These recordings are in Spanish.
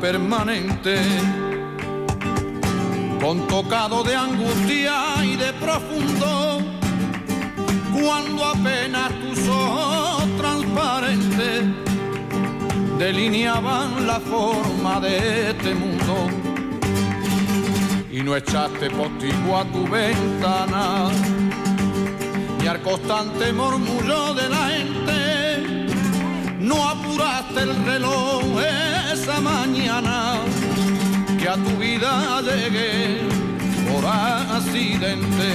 permanente, con tocado de angustia y de profundo, cuando apenas tus ojos transparentes delineaban la forma de este mundo y no echaste postigo a tu ventana y al constante murmullo de la no apuraste el reloj esa mañana que a tu vida llegué por accidente.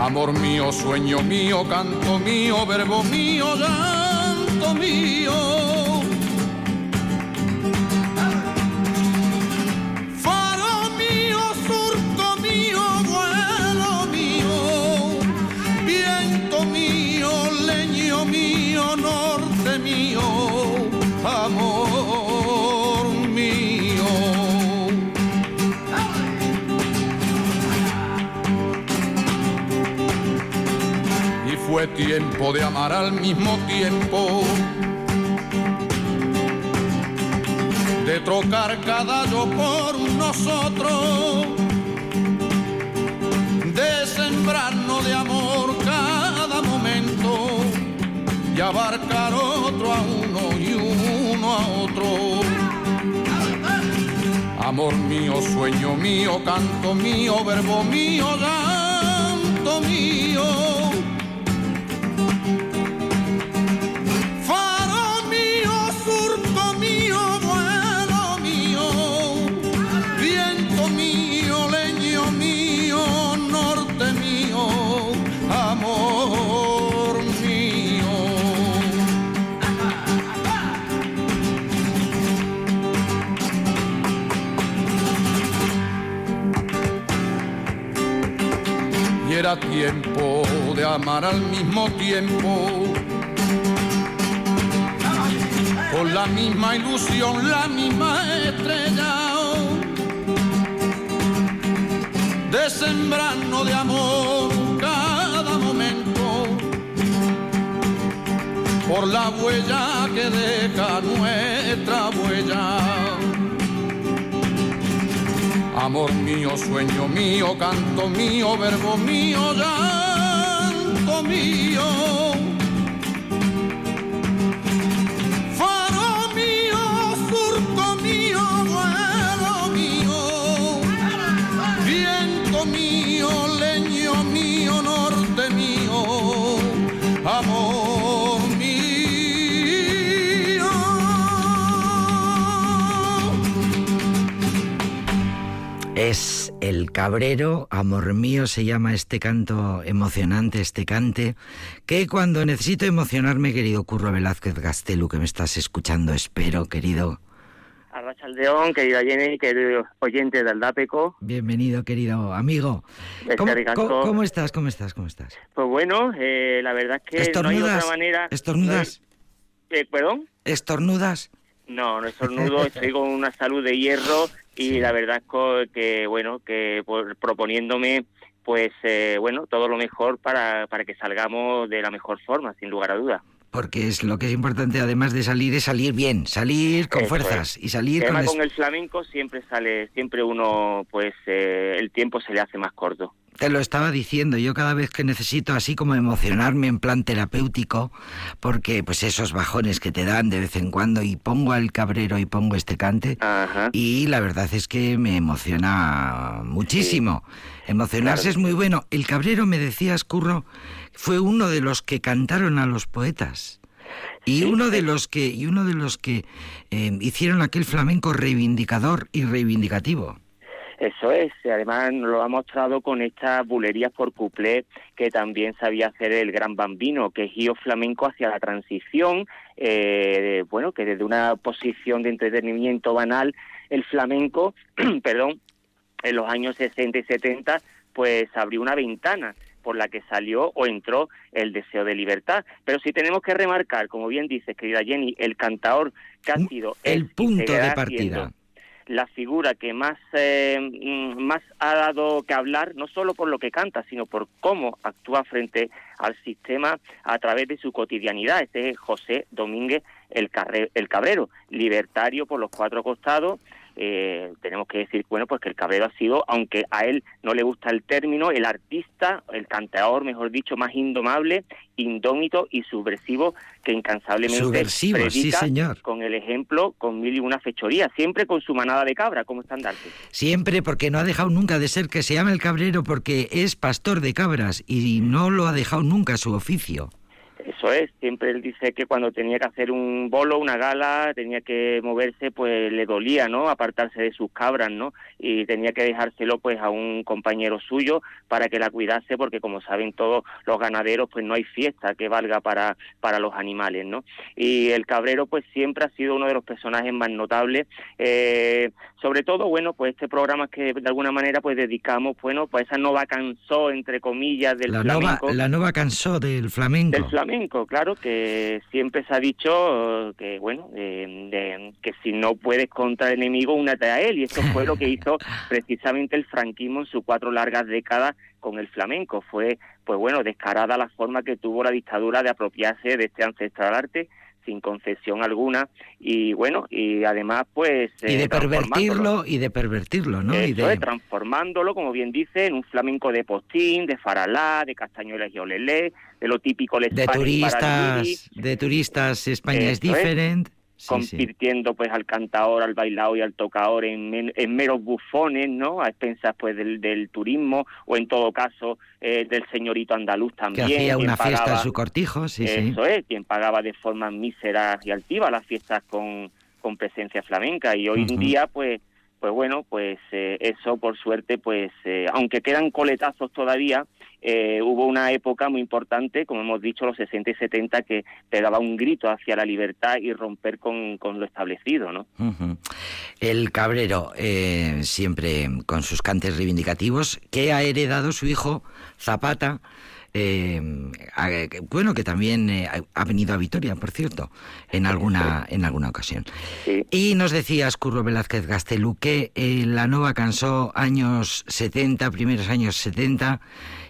Amor mío, sueño mío, canto mío, verbo mío, llanto mío tiempo de amar al mismo tiempo. De trocar cada yo por nosotros. De sembrarnos de amor cada momento y abarcar otro a uno y uno a otro. Amor mío, sueño mío, canto mío, verbo mío, canto mío. Tiempo de amar al mismo tiempo. Con la misma ilusión, la misma estrella. De sembrarnos de amor cada momento. Por la huella que deja nuestra huella Amor mío, sueño mío, canto mío, verbo mío, llanto mío. El Cabrero, Amor mío, se llama este canto emocionante, este cante, que cuando necesito emocionarme, querido Curro Velázquez Gastelu, que me estás escuchando, espero, querido. Arrachaldeón, querida Jenny, querido oyente del Aldapeco. Bienvenido, querido amigo. ¿Cómo, ¿Cómo, estás? ¿Cómo estás? ¿Cómo estás? Pues bueno, eh, la verdad es que no hay otra manera... ¿Estornudas? Eh, ¿Perdón? ¿Estornudas? No, no estornudo, estoy con una salud de hierro y la verdad es que, bueno, que proponiéndome pues eh, bueno, todo lo mejor para, para que salgamos de la mejor forma, sin lugar a dudas. Porque es lo que es importante además de salir es salir bien, salir con fuerzas y salir con, con el flamenco siempre sale, siempre uno pues eh, el tiempo se le hace más corto. Te lo estaba diciendo, yo cada vez que necesito así como emocionarme en plan terapéutico, porque pues esos bajones que te dan de vez en cuando y pongo al cabrero y pongo este cante y la verdad es que me emociona muchísimo. Emocionarse es muy bueno. El cabrero me decías, Curro, fue uno de los que cantaron a los poetas y uno de los que y uno de los que eh, hicieron aquel flamenco reivindicador y reivindicativo. Eso es, además nos lo ha mostrado con estas bulerías por cuplé que también sabía hacer el gran bambino, que guió flamenco hacia la transición, eh, bueno, que desde una posición de entretenimiento banal, el flamenco, perdón, en los años 60 y 70, pues abrió una ventana por la que salió o entró el deseo de libertad. Pero si tenemos que remarcar, como bien dice querida Jenny, el cantaor que ha sido el punto de partida. La figura que más, eh, mm, más ha dado que hablar, no solo por lo que canta, sino por cómo actúa frente al sistema a través de su cotidianidad. Este es José Domínguez el, el Cabrero, libertario por los cuatro costados, eh, tenemos que decir, bueno, pues que el Cabrero ha sido, aunque a él no le gusta el término, el artista, el canteador, mejor dicho, más indomable, indómito y subversivo que incansablemente subversivo, predica señor. con el ejemplo, con mil y una fechoría, siempre con su manada de cabra como estandarte. Siempre, porque no ha dejado nunca de ser que se llama el Cabrero porque es pastor de cabras y no lo ha dejado nunca su oficio. Eso es, siempre él dice que cuando tenía que hacer un bolo, una gala, tenía que moverse, pues le dolía, ¿no? Apartarse de sus cabras, ¿no? Y tenía que dejárselo, pues, a un compañero suyo para que la cuidase, porque como saben todos los ganaderos, pues no hay fiesta que valga para, para los animales, ¿no? Y el cabrero, pues siempre ha sido uno de los personajes más notables, eh, sobre todo, bueno, pues este programa que de alguna manera, pues dedicamos, bueno, pues esa nova cansó, entre comillas, del la flamenco. la nueva cansó del flamenco. Del flamenco claro, que siempre se ha dicho que, bueno, que si no puedes contra el enemigo, únete a él. Y eso fue lo que hizo precisamente el franquismo en sus cuatro largas décadas con el flamenco. Fue, pues bueno, descarada la forma que tuvo la dictadura de apropiarse de este ancestral arte sin concesión alguna. Y bueno y además pues y de eh, pervertirlo y de pervertirlo no y de... transformándolo como bien dice en un flamenco de postín de faralá de castañuelas y olelé de lo típico de turistas de turistas España es. diferente convirtiendo pues al cantador, al bailado y al tocador en, en meros bufones, ¿no? A expensas pues del, del turismo o en todo caso eh, del señorito andaluz también. Que hacía una fiesta en su cortijo, sí, Eso es, quien pagaba de forma mísera y altiva las fiestas con, con presencia flamenca y hoy en día pues pues bueno, pues eh, eso por suerte, pues eh, aunque quedan coletazos todavía, eh, hubo una época muy importante, como hemos dicho, los 60 y 70, que pegaba un grito hacia la libertad y romper con, lo establecido, ¿no? El Cabrero, siempre con sus cantes reivindicativos, que ha heredado su hijo Zapata, eh, bueno, que también eh, ha venido a Vitoria, por cierto, en alguna, en alguna ocasión. Y nos decías, Curro Velázquez Gastelú, que eh, la Nova cansó años 70, primeros años 70,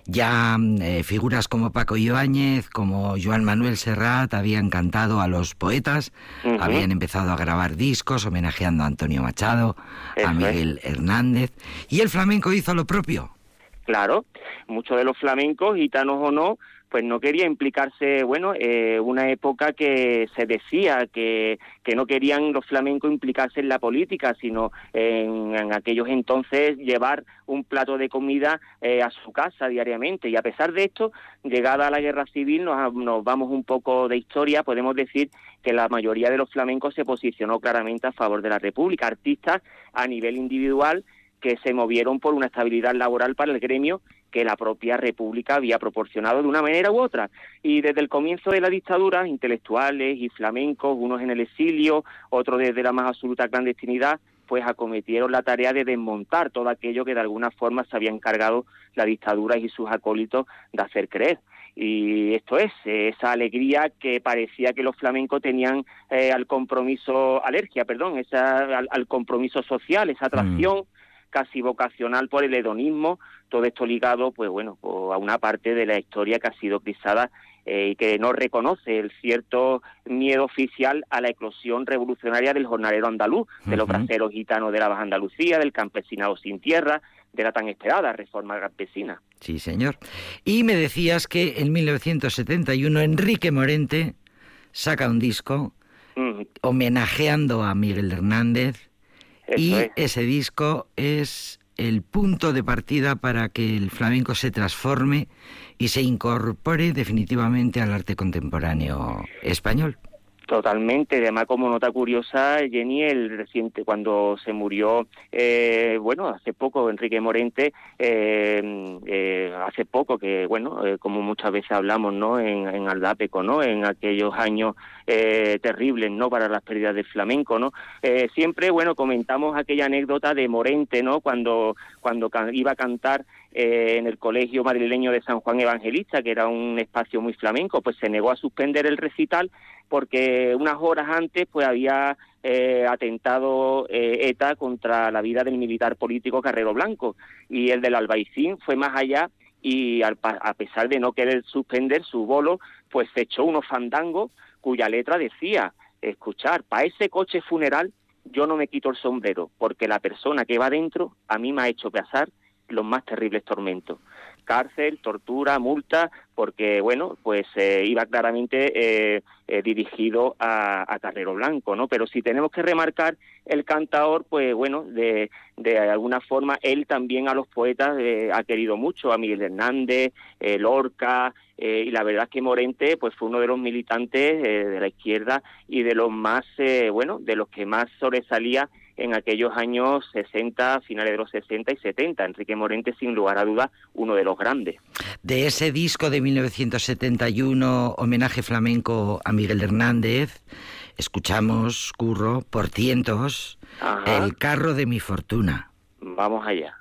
ya eh, figuras como Paco Ibáñez, como Joan Manuel Serrat habían cantado a los poetas, habían empezado a grabar discos homenajeando a Antonio Machado, a Miguel Hernández, y el flamenco hizo lo propio. Claro, muchos de los flamencos, gitanos o no, pues no quería implicarse, bueno, eh, una época que se decía que, que no querían los flamencos implicarse en la política, sino en, aquellos entonces llevar un plato de comida eh, a su casa diariamente. Y a pesar de esto, llegada a la guerra civil, nos, nos vamos un poco de historia, podemos decir que la mayoría de los flamencos se posicionó claramente a favor de la República. Artistas a nivel individual que se movieron por una estabilidad laboral para el gremio que la propia República había proporcionado de una manera u otra. Y desde el comienzo de la dictadura, intelectuales y flamencos, unos en el exilio, otros desde la más absoluta clandestinidad, pues acometieron la tarea de desmontar todo aquello que de alguna forma se había encargado la dictadura y sus acólitos de hacer creer. Y esto es, esa alegría que parecía que los flamencos tenían eh, al compromiso, alergia, perdón, esa, al, compromiso social, esa atracción. Mm casi vocacional por el hedonismo, todo esto ligado, pues bueno, pues a una parte de la historia que ha sido pisada eh, y que no reconoce el cierto miedo oficial a la eclosión revolucionaria del jornalero andaluz, de los braceros gitanos de la Baja Andalucía, del campesinado sin tierra, de la tan esperada reforma campesina. Sí, señor. Y me decías que en 1971 Enrique Morente saca un disco homenajeando a Miguel Hernández y ese disco es el punto de partida para que el flamenco se transforme y se incorpore definitivamente al arte contemporáneo español. Totalmente, además como nota curiosa, Jenny, el reciente, cuando se murió, eh, bueno, hace poco Enrique Morente, eh, eh, hace poco que, bueno, como muchas veces hablamos, ¿no? En, en Aldapeco, ¿no? En aquellos años terribles, ¿no? Para las pérdidas del flamenco, ¿no? siempre, bueno, comentamos aquella anécdota de Morente, ¿no? Cuando, cuando iba a cantar en el colegio madrileño de San Juan Evangelista, que era un espacio muy flamenco, pues se negó a suspender el recital porque unas horas antes pues había eh, atentado eh, ETA contra la vida del militar político Carrero Blanco. Y el del Albaicín fue más allá y a pesar de no querer suspender su bolo, pues se echó unos fandangos cuya letra decía, escuchar, para ese coche funeral yo no me quito el sombrero, porque la persona que va dentro a mí me ha hecho pasar los más terribles tormentos cárcel, tortura, multa, porque bueno, pues eh, iba claramente eh, eh, dirigido a, Carrero Blanco, ¿no? Pero si tenemos que remarcar el cantador, pues bueno, de, de alguna forma él también a los poetas ha querido mucho, a Miguel Hernández, Lorca, y la verdad es que Morente pues fue uno de los militantes de la izquierda y de los más, bueno, de los que más sobresalía en aquellos años 60, finales de los 60 y 70. Enrique Morente, sin lugar a dudas, uno de los grandes. De ese disco de 1971, homenaje flamenco a Miguel Hernández, escuchamos, Curro, por cientos, El carro de mi fortuna. Vamos allá.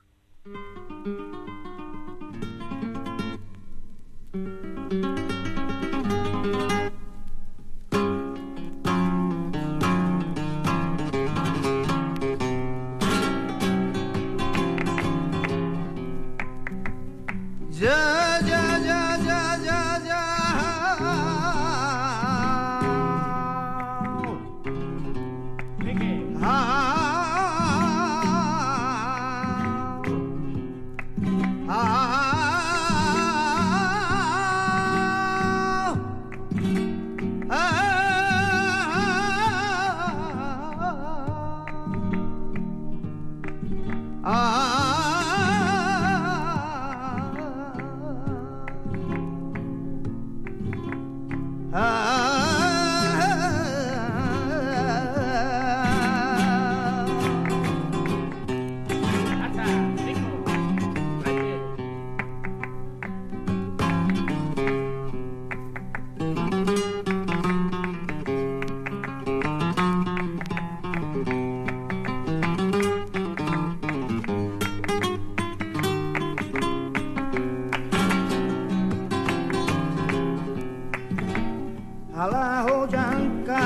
a la joyanca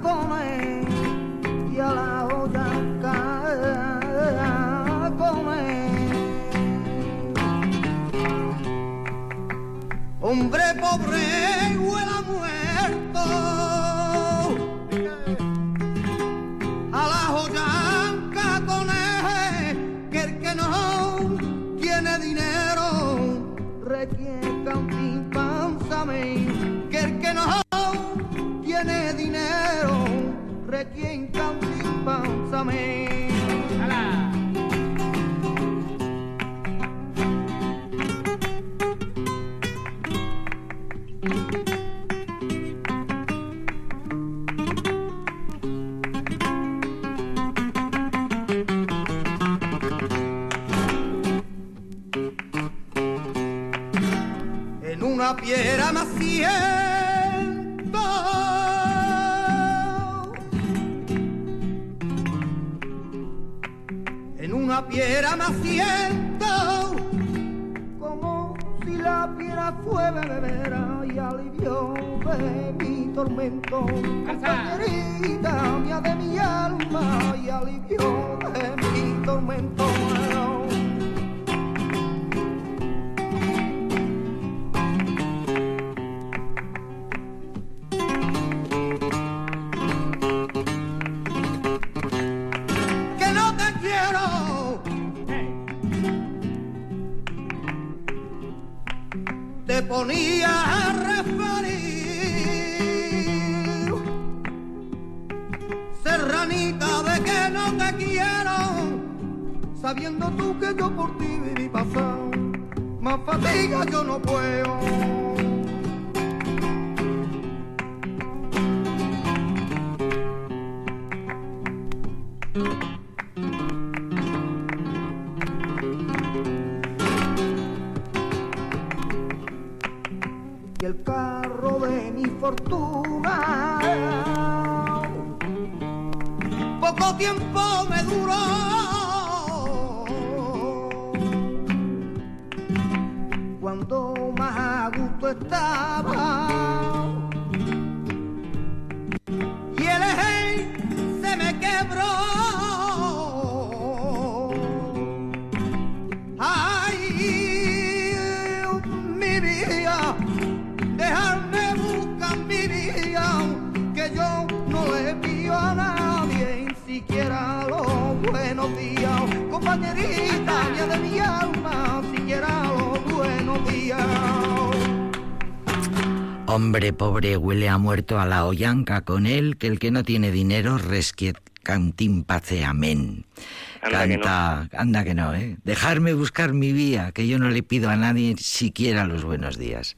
come y a la joyanca come hombre pobre huela En una piedra maciera tormento, compañerita mía de mi alma y alivio. yo no puedo. Pobre huele a muerto a la ollanca con él, que el que no tiene dinero resquiet cantín pace amén. Canta, anda que no, ¿eh? Dejarme buscar mi vía, que yo no le pido a nadie siquiera los buenos días.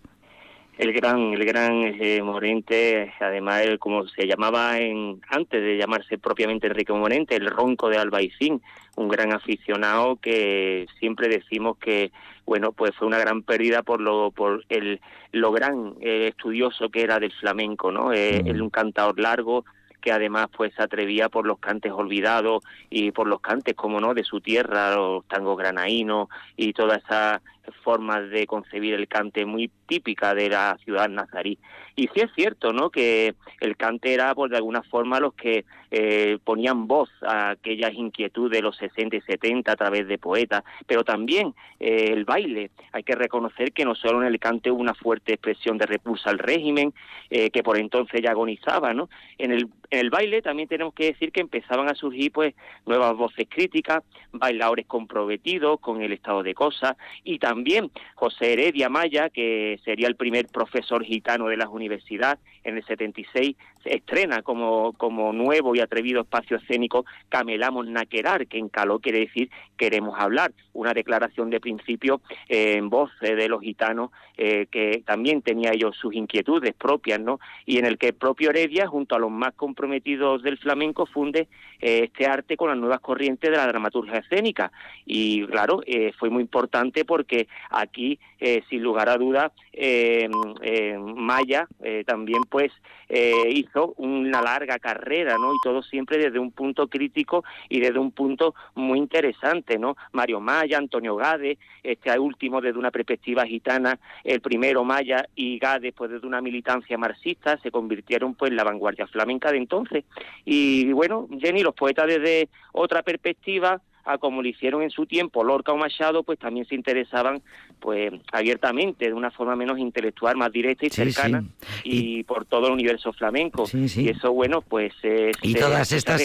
El gran, el gran eh, Morente, además, como se llamaba en, antes de llamarse propiamente Enrique Morente, el ronco de Albaicín, un gran aficionado que siempre decimos que, bueno, pues fue una gran pérdida por lo, por el, lo gran eh, estudioso que era del flamenco, ¿no? Eh, mm. un cantador largo, que además pues se atrevía por los cantes olvidados y por los cantes, como no, de su tierra, los tangos granaínos y todas esas formas de concebir el cante muy típica de la ciudad nazarí. Y sí es cierto, ¿no?, que el cante era, pues, de alguna forma los que eh, ponían voz a aquellas inquietudes de los 60 y 70 a través de poetas, pero también eh, el baile. Hay que reconocer que no solo en el cante hubo una fuerte expresión de repulsa al régimen, eh, que por entonces ya agonizaba, ¿no? En el, en el baile también tenemos que decir que empezaban a surgir, pues, nuevas voces críticas, bailadores comprometidos con el estado de cosas, y también José Heredia Maya, que sería el primer profesor gitano de las universidades, en el 76 se estrena como, como nuevo y atrevido espacio escénico Camelamos Naquerar, que en caló quiere decir queremos hablar, una declaración de principio eh, en voz de los gitanos eh, que también tenía ellos sus inquietudes propias, ¿no? Y en el que el propio Heredia, junto a los más comprometidos del flamenco, funde eh, este arte con las nuevas corrientes de la dramaturgia escénica. Y claro, fue muy importante porque aquí, sin lugar a dudas, Maya también pues hizo una larga carrera, ¿no? Y todo siempre desde un punto crítico y desde un punto muy interesante, ¿no? Mario Maya, Antonio Gade, este último desde una perspectiva gitana, el primero Maya y Gade pues desde una militancia marxista, se convirtieron pues en la vanguardia flamenca de entonces. Y bueno, Jenny, los poetas desde otra perspectiva, a como lo hicieron en su tiempo Lorca o Machado, pues también se interesaban pues abiertamente, de una forma menos intelectual, más directa y cercana, Y, por todo el universo flamenco. y eso, bueno, pues eh, y todas estas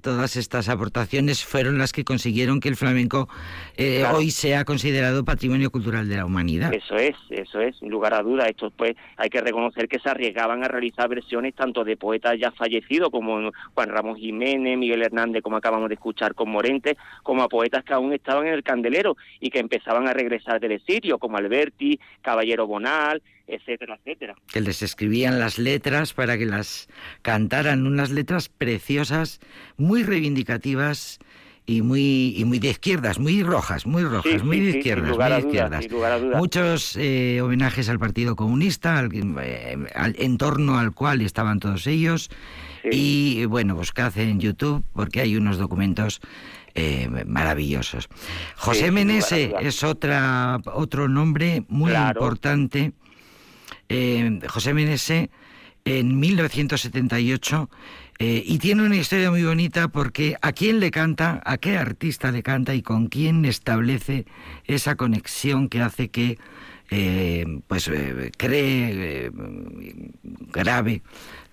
todas estas aportaciones fueron las que consiguieron que el flamenco eh, hoy sea considerado patrimonio cultural de la humanidad. Eso es, eso es, sin lugar a dudas. Esto pues hay que reconocer que se arriesgaban a realizar versiones tanto de poetas ya fallecidos como Juan Ramón Jiménez, Miguel Hernández, como acabamos de escuchar con Morente, como a poetas que aún estaban en el candelero y que empezaban a regresar del exilio, como Alberti, Caballero Bonal, etcétera, etcétera. Que les escribían las letras para que las cantaran, unas letras preciosas, muy reivindicativas y muy y muy de izquierdas, muy rojas, muy rojas, muy de izquierdas, muy de izquierdas. Muchos eh, homenajes al Partido Comunista, al, eh, al, en torno al cual estaban todos ellos. Y bueno, buscad en YouTube porque hay unos documentos eh, maravillosos. José Menese es otra, otro nombre muy importante. Eh, José Menese en 1978 eh, y tiene una historia muy bonita porque a quién le canta, a qué artista le canta y con quién establece esa conexión que hace que pues cree grave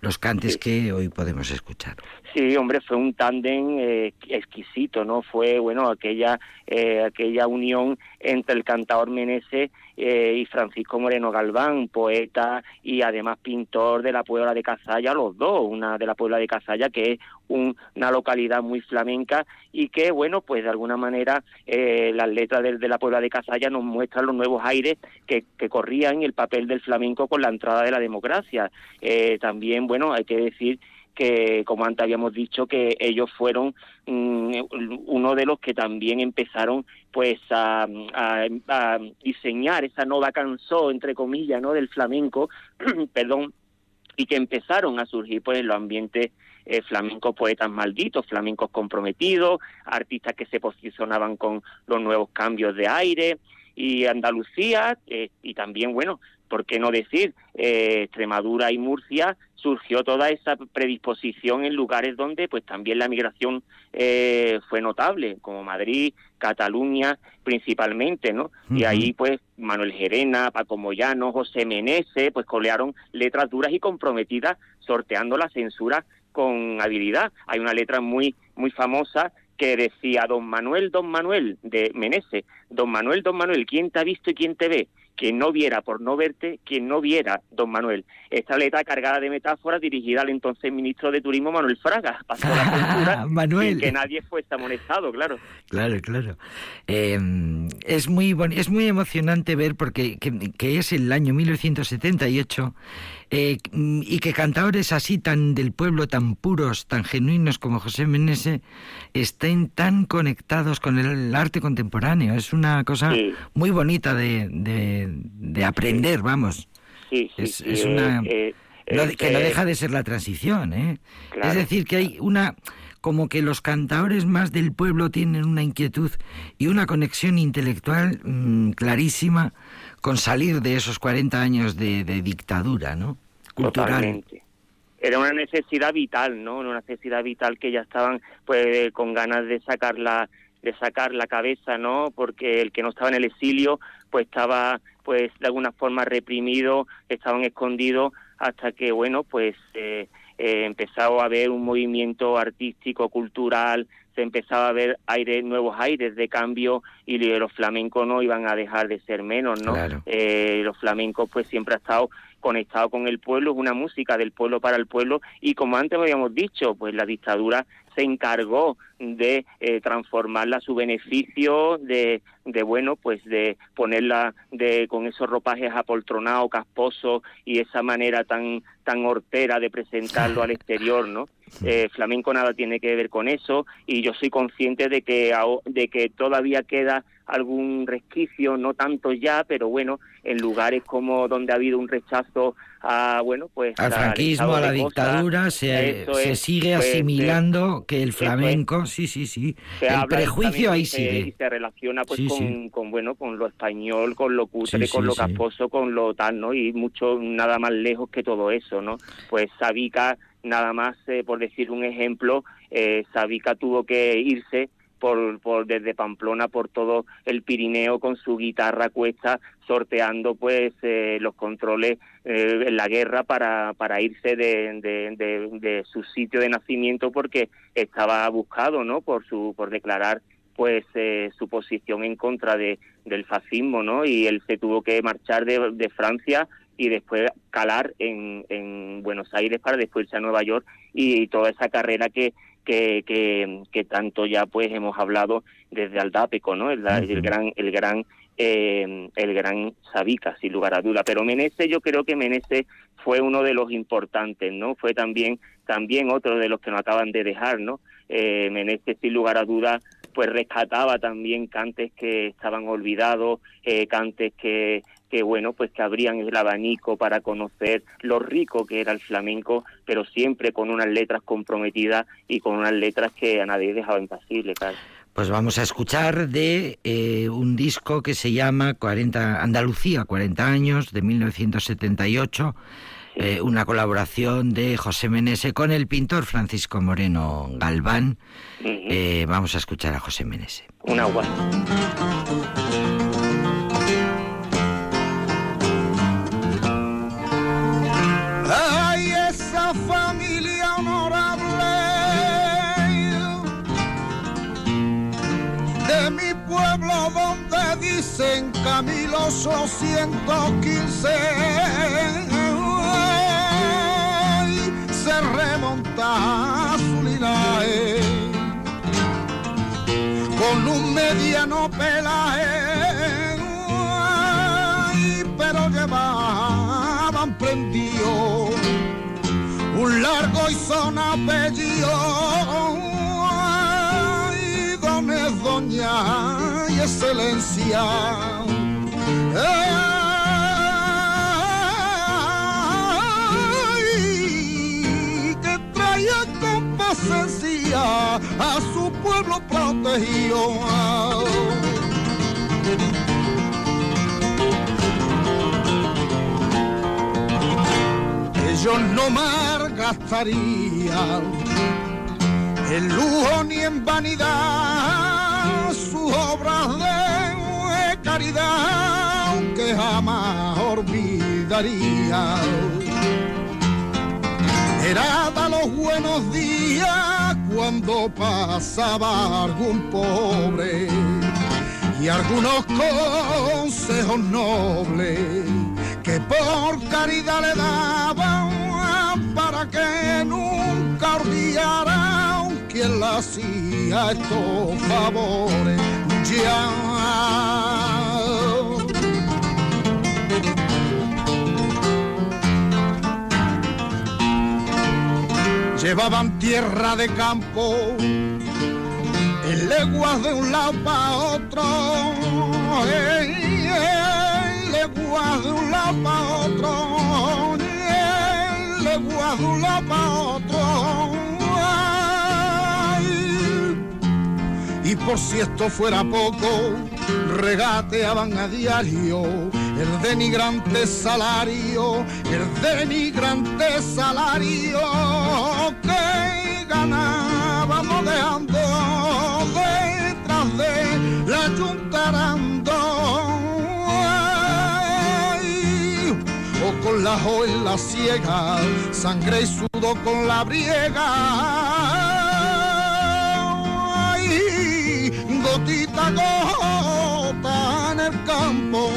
los cantes que hoy podemos escuchar. Sí, hombre, fue un tándem eh, exquisito, ¿no? Fue, bueno, aquella, eh, aquella unión entre el cantador Menese eh, y Francisco Moreno Galván, poeta y además pintor de la Puebla de Cazalla, los dos, una de la Puebla de Cazalla que es una localidad muy flamenca y que, bueno, pues de alguna manera las letras de, la Puebla de Cazalla nos muestran los nuevos aires que, que corrían el papel del flamenco con la entrada de la democracia. también, bueno, hay que decir que, como antes habíamos dicho, que ellos fueron mm, uno de los que también empezaron pues a, diseñar esa nueva canción, entre comillas, ¿no? del flamenco, perdón, y que empezaron a surgir pues en los ambientes eh, flamencos poetas malditos, flamencos comprometidos, artistas que se posicionaban con los nuevos cambios de aire, y Andalucía, eh, y también, bueno, ¿por qué no decir? Eh, Extremadura y Murcia surgió toda esa predisposición en lugares donde pues también la migración eh, fue notable, como Madrid, Cataluña principalmente, ¿no? Y ahí pues Manuel Gerena, Paco Moyano, José Menese, pues colearon letras duras y comprometidas sorteando la censura con habilidad. Hay una letra muy muy famosa que decía Don Manuel, Don Manuel de Menese, Don Manuel, Don Manuel, ¿quién te ha visto y quién te ve? Quien no viera por no verte, quien no viera, don Manuel. Esta letra cargada de metáforas dirigida al entonces ministro de Turismo Manuel Fraga, pasó la censura Manuel. que nadie fuese amonestado, claro. Claro, claro. Em, es muy es muy emocionante ver porque que, es el año 1978 eh, y que cantadores así tan del pueblo, tan puros, tan genuinos como José Menese estén tan conectados con el arte contemporáneo. Es una cosa muy bonita de de aprender, vamos. Sí, sí, es, una... Eh, eh, que no deja de ser la transición, ¿eh? Es decir, que hay una como que los cantadores más del pueblo tienen una inquietud y una conexión intelectual mm, clarísima con salir de esos 40 años de, dictadura, ¿no? Cultural. Era una necesidad vital, ¿no? Una necesidad vital que ya estaban pues con ganas de sacar la de sacar la cabeza, ¿no? Porque el que no estaba en el exilio pues estaba pues de alguna forma reprimido, estaban escondidos hasta que bueno pues eh, eh, empezaba a haber un movimiento artístico, cultural, se empezaba a ver aires, nuevos aires de cambio y los flamencos no iban a dejar de ser menos, ¿no? Eh, los flamencos pues siempre ha estado conectado con el pueblo, es una música del pueblo para el pueblo y como antes habíamos dicho, pues la dictadura se encargó de eh, transformarla a su beneficio, de, de bueno, pues de ponerla de con esos ropajes apoltronados, casposos y esa manera tan tan hortera de presentarlo al exterior, ¿no? Eh, flamenco nada tiene que ver con eso y yo soy consciente de que de que todavía queda algún resquicio, no tanto ya, pero bueno, en lugares como donde ha habido un rechazo a, bueno, pues... Al franquismo, a la dictadura, se, se sigue pues, asimilando que el flamenco, sí, sí, sí, el prejuicio ahí sigue. Y se relaciona pues con, con, bueno, con lo español, con lo cutre, con lo casposo, con lo tal, ¿no? Y mucho, nada más lejos que todo eso, ¿no? Pues Sabica, nada más, eh, por decir un ejemplo, eh, Sabica tuvo que irse por, por desde Pamplona por todo el Pirineo con su guitarra cuesta sorteando pues eh, los controles eh, en la guerra para, para irse de, de, su sitio de nacimiento porque estaba buscado no por su por declarar pues eh, su posición en contra de, del fascismo no y él se tuvo que marchar de, de Francia y después calar en, en Buenos Aires para después irse a Nueva York y toda esa carrera que que, que, tanto ya pues hemos hablado desde Aldápeco, ¿no? El, el gran, el gran, eh, el gran Sabica, sin lugar a duda. Pero Menese, yo creo que Menese fue uno de los importantes, ¿no? Fue también, también otro de los que nos acaban de dejar, ¿no? Eh, Menese, sin lugar a duda, pues rescataba también cantes que estaban olvidados, eh, cantes que que bueno, pues que abrían el abanico para conocer lo rico que era el flamenco, pero siempre con unas letras comprometidas y con unas letras que a nadie dejaba impasible, claro. Pues vamos a escuchar de eh, un disco que se llama 40, Andalucía, 40 años, de 1978, eh, una colaboración de José Menese con el pintor Francisco Moreno Galván. Eh, vamos a escuchar a José Menese. Un agua. En Camilo 115 se remonta a su linaje con un mediano pelaje pero llevaban prendido un largo y son apellido doña excelencia. que traía con paciencia a su pueblo protegido. ellos no malgastarían en lujo ni en vanidad sus obras de caridad que jamás olvidaría. Era da los buenos días cuando pasaba algún pobre y algunos consejos nobles que por caridad le daban para que nunca olvidara quien le hacía estos favores. Ya llevaban tierra de campo en leguas de un lado para otro, en leguas de un lado para otro, en leguas de un lado para otro. Y por si esto fuera poco, regateaban a diario el denigrante salario, el denigrante salario que ganábamos dejando detrás de la juntarando. O con la jo en la ciega, sangre y sudo con la briega. Gotita gota en el campo.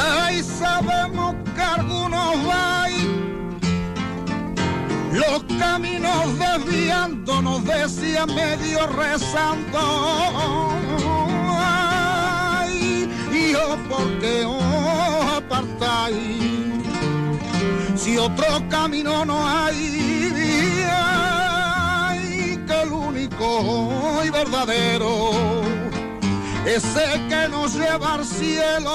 Ay, sabemos que algunos van los caminos desviándonos decía medio rezando. Ay, hijo, ¿por qué os apartáis? Si otro camino no hay, ay, que el único y verdadero ese que nos lleva al cielo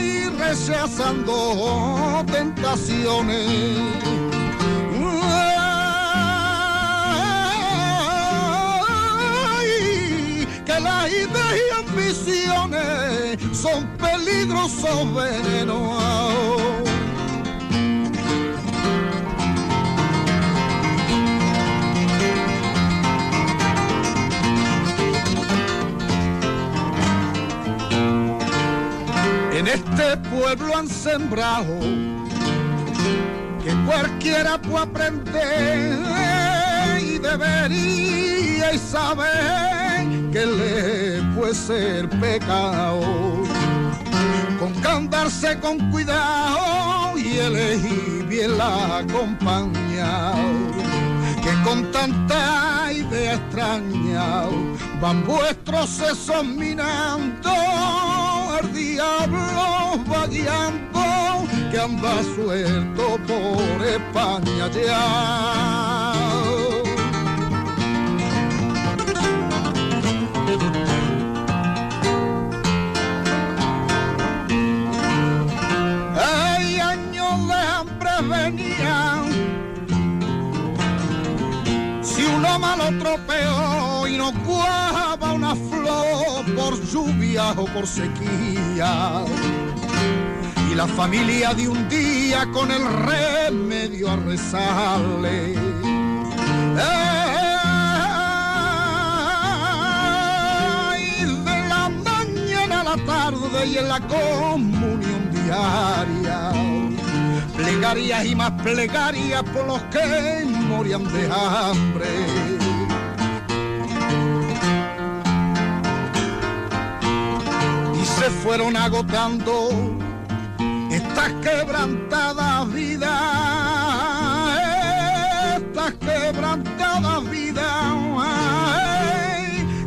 y rechazando tentaciones. Que las ideas y ambiciones son peligrosos venenos. Pueblo han sembrado que cualquiera puede aprender y debería y saber que le puede ser pecado. Con que andarse con cuidado y elegir bien la compañía que con tanta idea extraña van vuestros sesos minando, el diablo va guiando, que anda suelto por España ya. Hay años de hambre venían si uno malo tropeó y no flor por lluvia o por sequía. Y la familia de un día con el remedio a rezarle. De la mañana a la tarde y en la comunión diaria plegarias y más plegarias por los que morían de hambre. Fueron agotando estas quebrantadas vidas, estas quebrantadas vidas,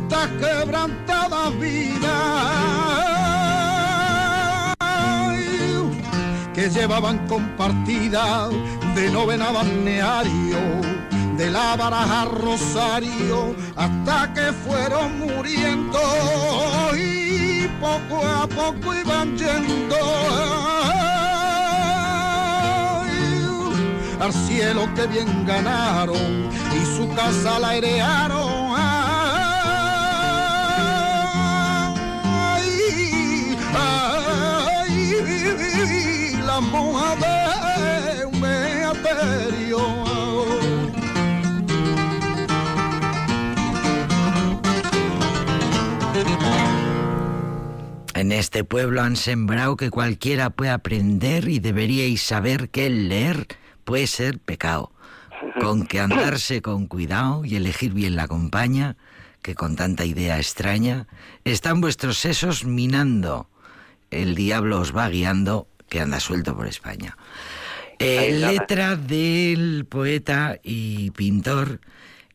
estas quebrantadas vidas. que llevaban compartida de novena balneario, de la baraja Rosario hasta que fueron muriendo y poco a poco iban yendo al cielo que bien ganaron y su casa la airearon. Ay, ay, la monja de un. En este pueblo han sembrado que cualquiera puede aprender y deberíais saber que el leer puede ser pecado. Con que andarse con cuidado y elegir bien la compañía, que con tanta idea extraña, están vuestros sesos minando. El diablo os va guiando, que anda suelto por España. Eh, letra del poeta y pintor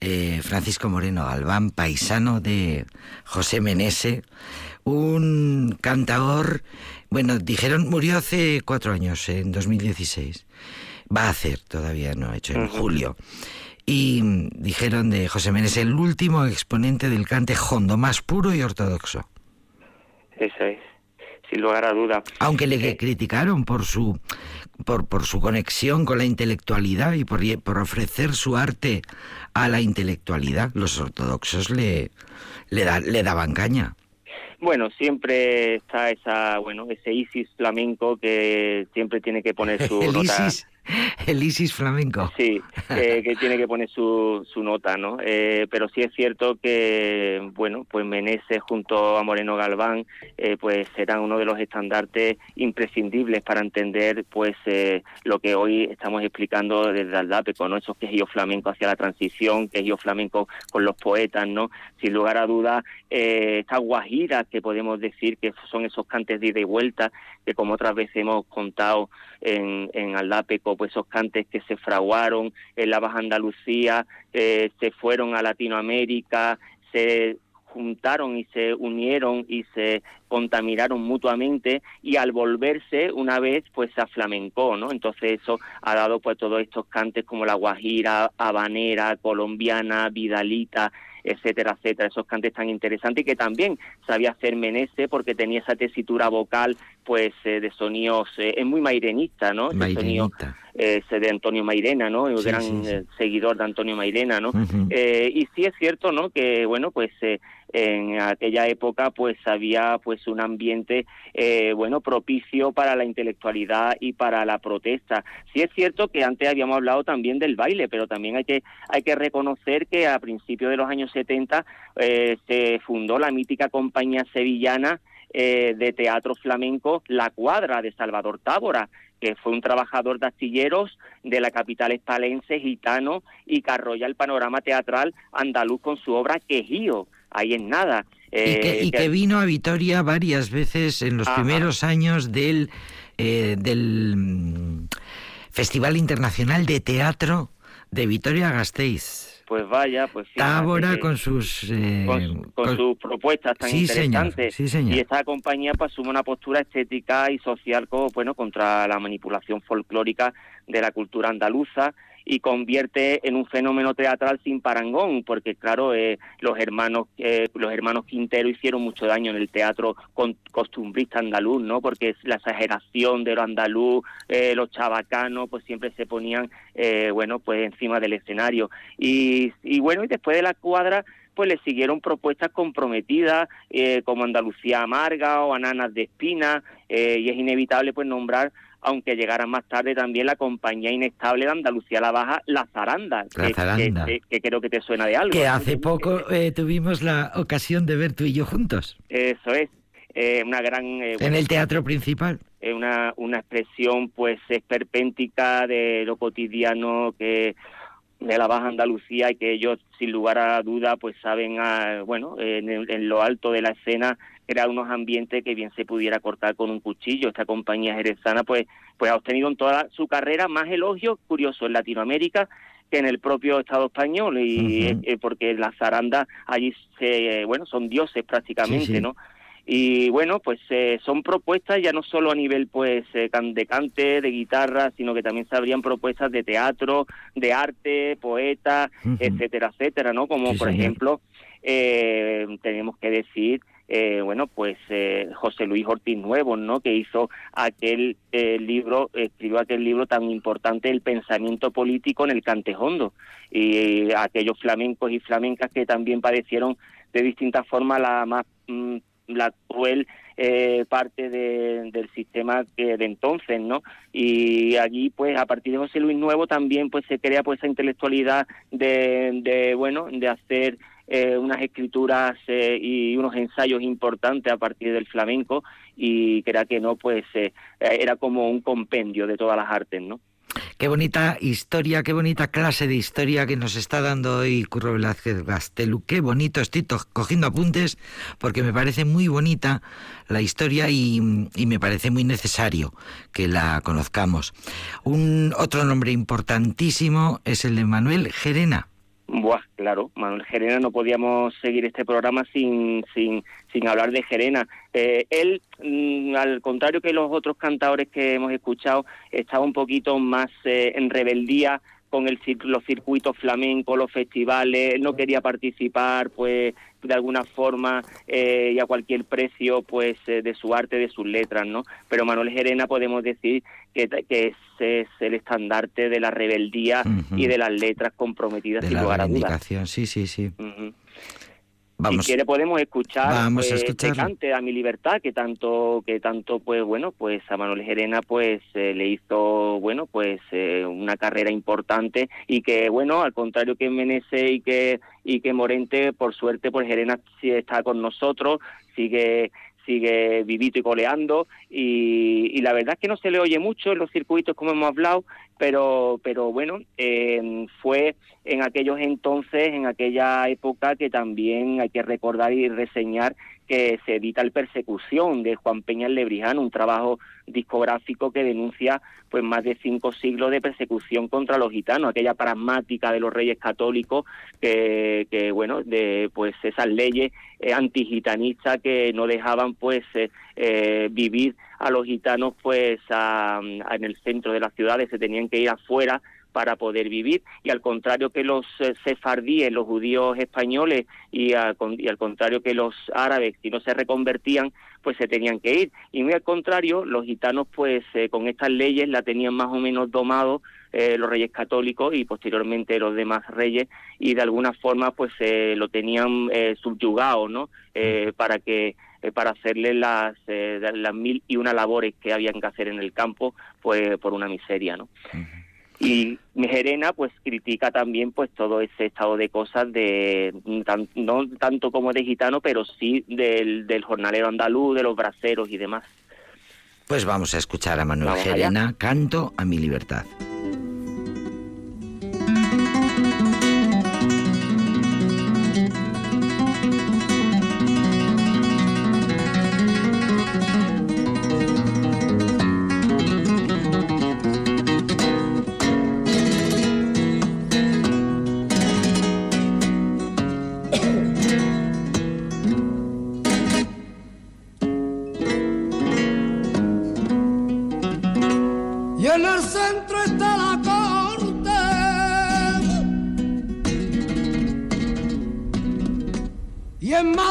eh, Francisco Moreno Galván, paisano de José Menese, un cantador, bueno, dijeron, murió hace cuatro años, en 2016. Va a hacer, todavía no ha hecho, en julio. Y dijeron de José Menese, el último exponente del cante hondo, más puro y ortodoxo. Eso es, sin lugar a duda. Aunque le eh, criticaron por su, por, por su conexión con la intelectualidad y por, por ofrecer su arte a la intelectualidad, los ortodoxos le, le, le daban caña. Bueno, siempre está esa, bueno, ese ISIS flamenco que siempre tiene que poner su nota. El ISIS flamenco. Sí, eh, que tiene que poner su, su nota, ¿no? Eh, pero sí es cierto que, bueno, pues Meneses junto a Moreno Galván, eh, pues serán uno de los estandartes imprescindibles para entender, pues, lo que hoy estamos explicando desde Aldapeco, ¿no? Esos quejíos flamencos hacia la transición, quejíos flamencos con los poetas, ¿no? Sin lugar a dudas, estas guajiras que podemos decir que son esos cantes de ida y vuelta, que como otras veces hemos contado en, en Aldapeco, pues esos cantes que se fraguaron en la Baja Andalucía, eh, se fueron a Latinoamérica, se juntaron y se unieron y se contaminaron mutuamente y al volverse una vez pues se aflamencó, ¿no? Entonces eso ha dado pues todos estos cantes como la guajira, habanera, colombiana, vidalita, etcétera, etcétera, esos cantes tan interesantes y que también sabía hacer Menese porque tenía esa tesitura vocal pues eh, de sonidos, eh, es muy mairenista, ¿no? Mairenista. Eh, de Antonio Mairena, ¿no? Un gran seguidor de Antonio Mairena, ¿no? y sí es cierto, ¿no? Que, bueno, pues en aquella época pues había pues un ambiente bueno propicio para la intelectualidad y para la protesta sí es cierto que antes habíamos hablado también del baile pero también hay que hay que reconocer que a principios de los años 70 se fundó la mítica compañía sevillana eh, de teatro flamenco La Cuadra de Salvador Tábora, que fue un trabajador de astilleros de la capital espalense, gitano, y que arrolla el panorama teatral andaluz con su obra Quejío. Ahí en nada. y, que, eh, vino a Vitoria varias veces en los primeros años del, eh, del mm, Festival Internacional de Teatro de Vitoria Gasteiz. Pues vaya, pues sí. Tábora con sus... Eh, con, sus propuestas tan interesantes. Y esta compañía pues asume una postura estética y social como, bueno, contra la manipulación folclórica de la cultura andaluza y convierte en un fenómeno teatral sin parangón, porque claro, eh, los hermanos eh, los hermanos Quintero hicieron mucho daño en el teatro costumbrista andaluz, ¿no? Porque la exageración de lo andaluz, eh, los chabacanos, pues siempre se ponían, bueno, pues encima del escenario. Y, y bueno, y después de la cuadra pues le siguieron propuestas comprometidas como Andalucía Amarga o Ananas de Espina y es inevitable pues nombrar aunque llegara más tarde también la compañía inestable de Andalucía la Baja, La Zaranda, que, creo que te suena de algo. Que hace poco eh, tuvimos la ocasión de ver tú y yo juntos. Eso es, eh, una gran... Eh, en el teatro principal. una, una expresión pues esperpéntica de lo cotidiano que de la Baja Andalucía y que ellos sin lugar a duda pues saben a, bueno en, en, lo alto de la escena crear unos ambientes que bien se pudiera cortar con un cuchillo. Esta compañía jerezana pues, pues ha obtenido en toda su carrera más elogios, curioso, en Latinoamérica que en el propio Estado español. Y eh, porque las zarandas allí se, bueno son dioses prácticamente no y bueno pues eh, son propuestas ya no solo a nivel pues eh, de cante de guitarra sino que también se habrían propuestas de teatro de arte poetas etcétera etcétera no como por ejemplo tenemos que decir eh, bueno, pues eh, José Luis Ortiz Nuevo, ¿no? Que hizo aquel eh, libro, escribió aquel libro tan importante, El pensamiento político en el Cantejondo, y aquellos flamencos y flamencas que también padecieron de distintas formas la más mm, la cruel eh, parte del sistema que de entonces, ¿no? Y allí, pues, a partir de José Luis Nuevo también, pues, se crea pues esa intelectualidad de, de bueno, de hacer eh, unas escrituras eh, y unos ensayos importantes a partir del flamenco y que era que no, pues eh, era como un compendio de todas las artes, ¿no? Qué bonita historia, qué bonita clase de historia que nos está dando hoy Curro Velázquez Gastelu. Qué bonito, estoy cogiendo apuntes porque me parece muy bonita la historia y, me parece muy necesario que la conozcamos. Un otro nombre importantísimo es el de Manuel Gerena. Buah, claro, Manuel Gerena no podíamos seguir este programa sin, sin, sin hablar de Gerena. Eh, él, mm, al contrario que los otros cantadores que hemos escuchado, estaba un poquito más eh, en rebeldía con el, los circuitos flamencos, los festivales, no quería participar, pues de alguna forma eh, y a cualquier precio, pues de su arte, de sus letras, ¿no? Pero Manuel Gerena podemos decir que, que es, el estandarte de la rebeldía y de las letras comprometidas sin lugar a dudas. Sí, sí, sí. Si quiere podemos escuchar Vamos a pues, cante a mi libertad que tanto que tanto pues bueno pues a Manuel Gerena pues eh, le hizo bueno pues eh, una carrera importante y que bueno al contrario que Menese y que y que Morente por suerte pues Gerena sí está con nosotros sigue sigue vivito y coleando y, la verdad es que no se le oye mucho en los circuitos como hemos hablado, pero, pero bueno, eh, fue en aquellos entonces, en aquella época que también hay que recordar y reseñar que se edita El Persecución de Juan Peña Lebrijano, un trabajo discográfico que denuncia pues más de cinco siglos de persecución contra los gitanos, aquella pragmática de los reyes católicos que, que bueno, de pues esas leyes eh, antigitanistas que no dejaban pues eh, eh, vivir a los gitanos pues en el centro de las ciudades, se tenían que ir afuera para poder vivir y al contrario que los eh, sefardíes, los judíos españoles y, al contrario que los árabes, si no se reconvertían, pues se tenían que ir. Y muy al contrario, los gitanos pues eh, con estas leyes la tenían más o menos domado eh, los reyes católicos y posteriormente los demás reyes y de alguna forma pues lo tenían subyugado, ¿no? para que para hacerle las, las mil y una labores que habían que hacer en el campo pues por una miseria, ¿no? y Gerena pues critica también pues todo ese estado de cosas de no tanto como de gitano pero sí del, del jornalero andaluz de los braceros y demás. Pues vamos a escuchar a Manuel Gerena canto a mi libertad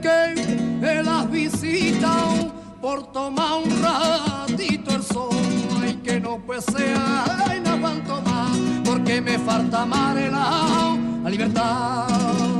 que las visitas por tomar un ratito el sol. Y que no pues sea y no aguanto más porque me falta amar la libertad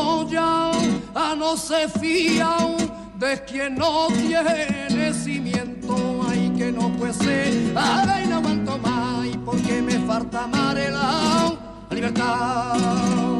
pueblo ya no se fía de quien no tiene cimiento. Ay, que no puede ser, ay, no aguanto más, porque me falta amar la libertad.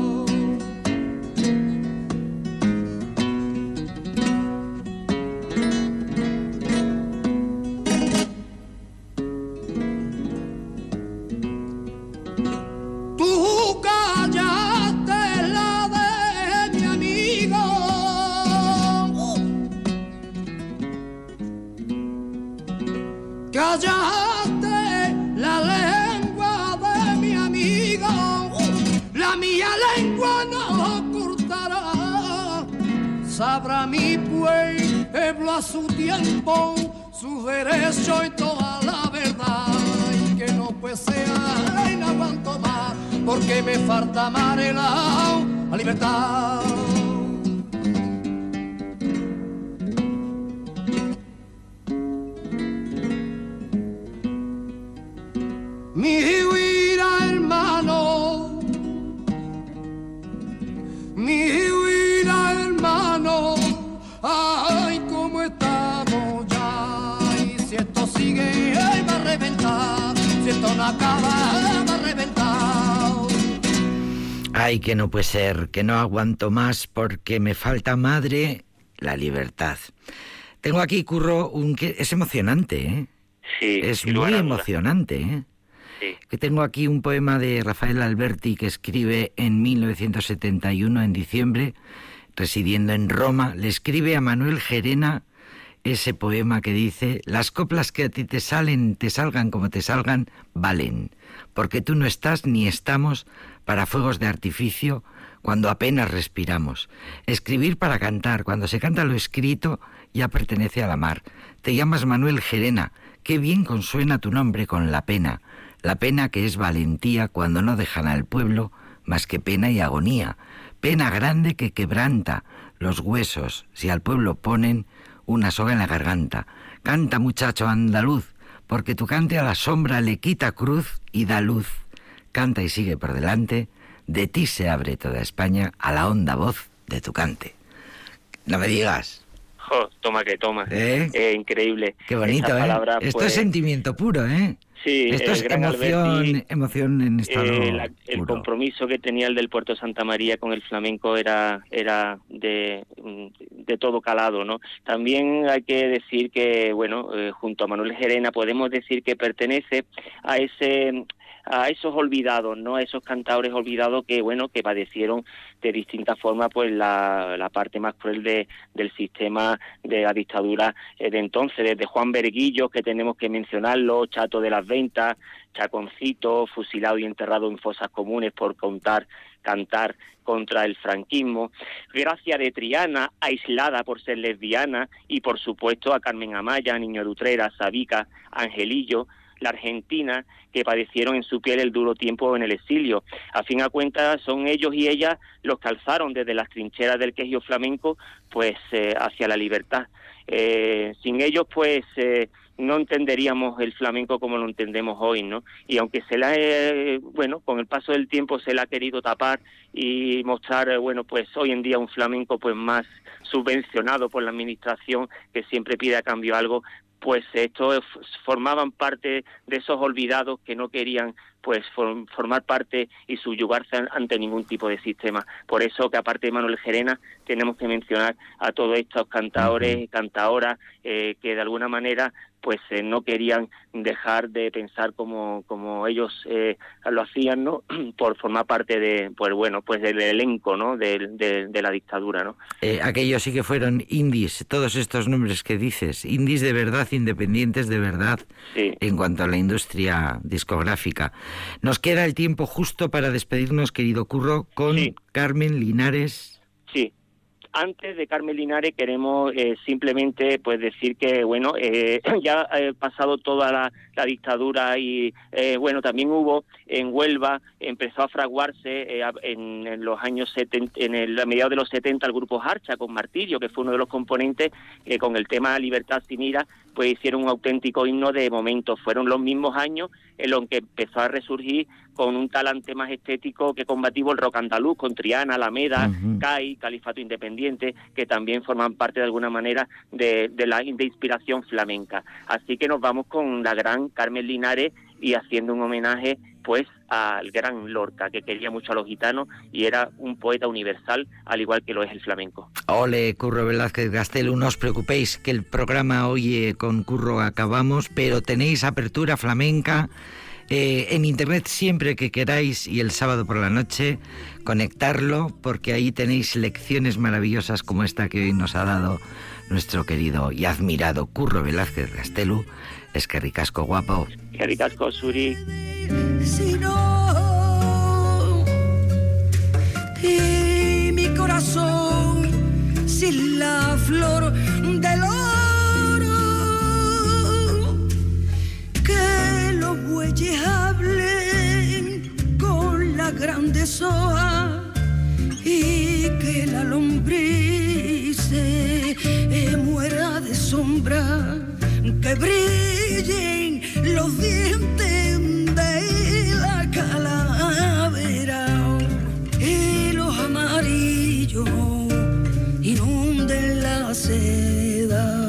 Libertad. No puede ser, que no aguanto más porque me falta madre la libertad. Tengo aquí, Curro, un que es emocionante, ¿eh? Sí, es muy emocionante, ¿eh? Sí. Que tengo aquí un poema de Rafael Alberti que escribe en 1971, en diciembre, residiendo en Roma, le escribe a Manuel Gerena ese poema que dice, las coplas que a ti te salen, te salgan como te salgan, valen, porque tú no estás ni estamos para fuegos de artificio cuando apenas respiramos. Escribir para cantar, cuando se canta lo escrito, ya pertenece a la mar. Te llamas Manuel Gerena, qué bien consuena tu nombre con la pena, la pena que es valentía cuando no dejan al pueblo más que pena y agonía, pena grande que quebranta los huesos si al pueblo ponen una soga en la garganta. Canta muchacho andaluz, porque tu cante a la sombra le quita cruz y da luz. Canta y sigue por delante, de ti se abre toda España a la honda voz de tu cante. No me digas. toma que toma. ¿Eh? Eh, increíble. Qué bonito, ¿eh? Esto es pues, sentimiento puro, ¿eh? Sí, Esto es emoción, emoción en estado eh, El compromiso que tenía el del Puerto Santa María con el flamenco era, era de, de todo calado, ¿no? También hay que decir que, bueno, eh, junto a Manuel Gerena podemos decir que pertenece a ese a esos olvidados, ¿no? A esos cantadores olvidados que, bueno, que padecieron de distintas formas, pues, la, la parte más cruel de, del sistema de la dictadura eh, de entonces, desde Juan Berguillo, que tenemos que mencionarlo, Chato de las Ventas, Chaconcito, fusilado y enterrado en fosas comunes por contar, cantar contra el franquismo, Gracia de Triana, aislada por ser lesbiana, y por supuesto a Carmen Amaya, Niño de Utrera, Sabica, Angelillo, la Argentina, que padecieron en su piel el duro tiempo en el exilio. A fin de cuentas, son ellos y ellas los que alzaron desde las trincheras del quejío flamenco, pues eh, hacia la libertad. Eh, sin ellos, pues eh, no entenderíamos el flamenco como lo entendemos hoy, ¿no? Y aunque se la, bueno, con el paso del tiempo se la ha querido tapar y mostrar, bueno, pues hoy en día un flamenco pues más subvencionado por la administración que siempre pide a cambio algo, pues estos formaban parte de esos olvidados que no querían pues formar parte y subyugarse ante ningún tipo de sistema. Por eso que aparte de Manuel Gerena tenemos que mencionar a todos estos cantadores y cantadoras eh, que de alguna manera pues eh, no querían dejar de pensar como, como ellos eh, lo hacían, ¿no? Por formar parte de, pues bueno, pues del elenco, ¿no? De, de, la dictadura, ¿no? Eh, aquellos sí que fueron indies, todos estos nombres que dices, indies de verdad, independientes de verdad, en cuanto a la industria discográfica. Nos queda el tiempo justo para despedirnos, querido Curro, con Carmen Linares. Antes de Carmen Linares queremos eh, simplemente pues decir que bueno eh, ya ha pasado toda la, dictadura y eh, bueno también hubo en Huelva empezó a fraguarse en, los años 70, en el a mediados de los 70 el grupo Harcha con Martirio que fue uno de los componentes que con el tema Libertad sin ira pues hicieron un auténtico himno de momento fueron los mismos años en los que empezó a resurgir con un talante más estético que combativo el rock andaluz, con Triana, Alameda, CAI, Califato Independiente, que también forman parte de alguna manera de, la de inspiración flamenca. Así que nos vamos con la gran Carmen Linares y haciendo un homenaje pues al gran Lorca, que quería mucho a los gitanos y era un poeta universal, al igual que lo es el flamenco. Ole, Curro Velázquez Gastelu, no os preocupéis que el programa hoy eh, con Curro acabamos, pero tenéis apertura flamenca eh, en internet siempre que queráis y el sábado por la noche conectarlo porque ahí tenéis lecciones maravillosas como esta que hoy nos ha dado nuestro querido y admirado Curro Velázquez Gastelu. Es que ricasco guapo. Que ricasco, Suri. Si no, y mi corazón sin la flor del grande soa y que la lombriz muera de sombra, que brillen los dientes de amarillos inunden la seda.